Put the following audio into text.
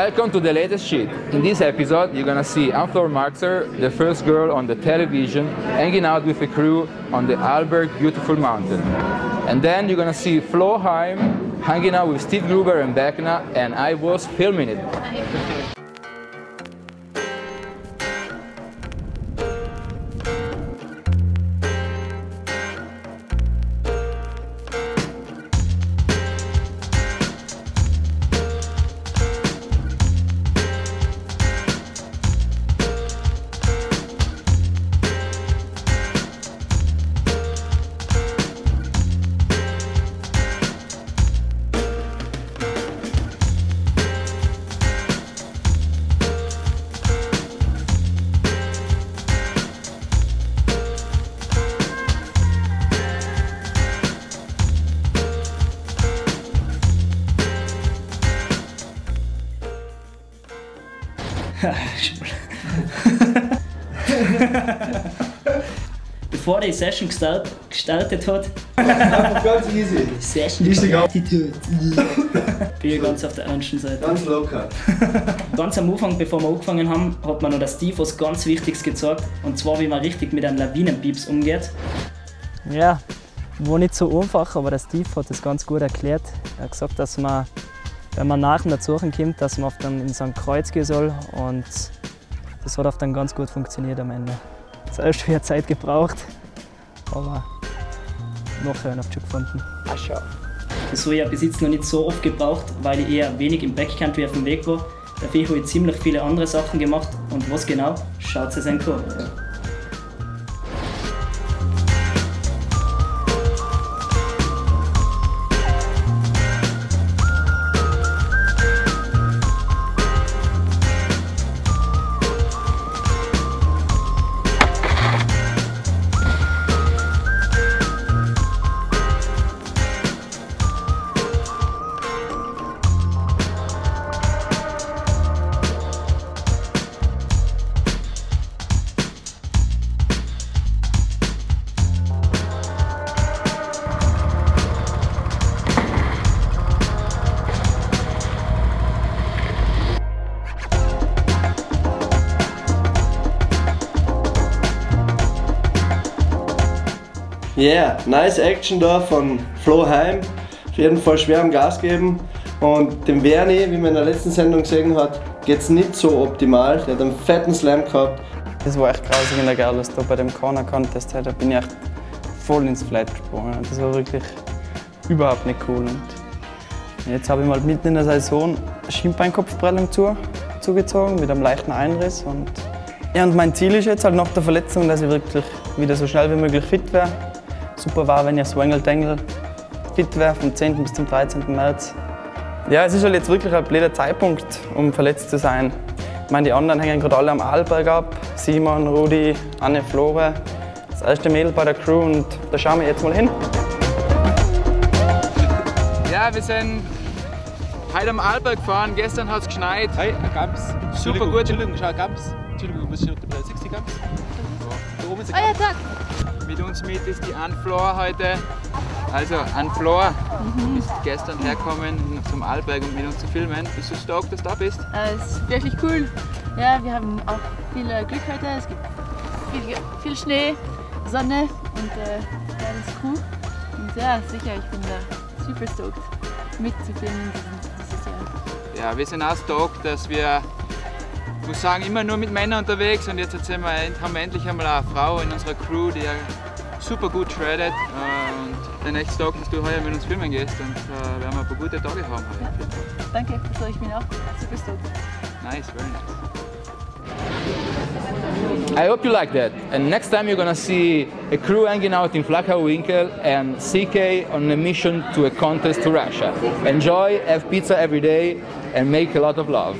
Welcome to the latest shit. In this episode, you're gonna see Anne-Fleur Marxer, the first girl on the television, hanging out with a crew on the Alberg Beautiful Mountain. And then you're gonna see Flo Heim hanging out with Steve Gruber and Beckna, and I was filming it. Bevor die Session gestart, gestartet hat, Ganz easy. Session Easy Attitude. bin ich ganz auf der ernsten Seite. Ganz locker. Ganz am Anfang, bevor wir angefangen haben, hat mir noch der Steve was ganz Wichtiges gezeigt. Und zwar, wie man richtig mit einem Lawinenpieps umgeht. Ja, war nicht so einfach, aber der Steve hat das ganz gut erklärt. Er hat gesagt, dass man, wenn man nach dem Suchen kommt, dass man auf dann in ein Kreuz gehen soll und das hat auf dann ganz gut funktioniert am Ende. Es hat erst viel Zeit gebraucht, aber nachher ich schon gefunden. Das habe ich ja bis jetzt noch nicht so oft gebraucht, weil ich eher wenig im Backcountry auf dem Weg war. Dafür habe ich ziemlich viele andere Sachen gemacht. Und was genau? Schaut es an. Yeah, nice Action da von Flo Heim. Auf jeden Fall schwer am Gas geben. Und dem Verni, wie man in der letzten Sendung gesehen hat, geht es nicht so optimal. Der hat einen fetten Slam gehabt. Das war echt grausig in der Gerlus, da bei dem Corner Contest. Da bin ich echt voll ins Flat gesprungen. Das war wirklich überhaupt nicht cool. Und jetzt habe ich mal mitten in der Saison Schienbeinkopfprellung zu, zugezogen mit einem leichten Einriss. Und, ja, und mein Ziel ist jetzt halt nach der Verletzung, dass ich wirklich wieder so schnell wie möglich fit wäre. Super war, wenn ich als Wangel Tangle fit wäre, vom 10. bis zum 13. März. Ja, es ist halt jetzt wirklich ein blöder Zeitpunkt, um verletzt zu sein. Ich meine, die anderen hängen gerade alle am Arlberg ab. Simon, Rudi, Anne, Flore. Das erste Mädel bei der Crew und da schauen wir jetzt mal hin. Ja, wir sind heute am Arlberg gefahren. Gestern hat es geschneit. Hey, ein Gams. Super gut. Entschuldigung, schau, Gams. Entschuldigung, muss ich unterbrechen. 60 Gams? Da oben ist ein ja, Gams. Tag. Mit uns mit ist die Anne-Flor heute. Also, Anne-Flor, du bist gestern hergekommen zum Arlberg, um mit uns zu filmen. Bist du stoked, dass du da bist? Äh, Es ist wirklich cool. Ja, wir haben auch viel äh, Glück heute. Es gibt viel, viel Schnee, Sonne und äh, ja, das ist cool. Und ja, sicher, ich bin da super stoked mitzufilmen dieses Jahr. Ja, wir sind auch stoked, dass wir, ich muss sagen, immer nur mit Männern unterwegs und jetzt sind wir, haben wir endlich einmal eine Frau in unserer Crew, die ja super gut shreddet und bin echt stoked, dass du heuer mit uns filmen gehst und äh, werden wir ein paar gute Tage haben heute. Danke, also ich bin auch super stoked. Nice, very nice. I hope you like that. And next time you're gonna see a crew hanging out in Flachau Winkel and CK on a mission to a contest to Russia. Enjoy, have pizza every day, and make a lot of love.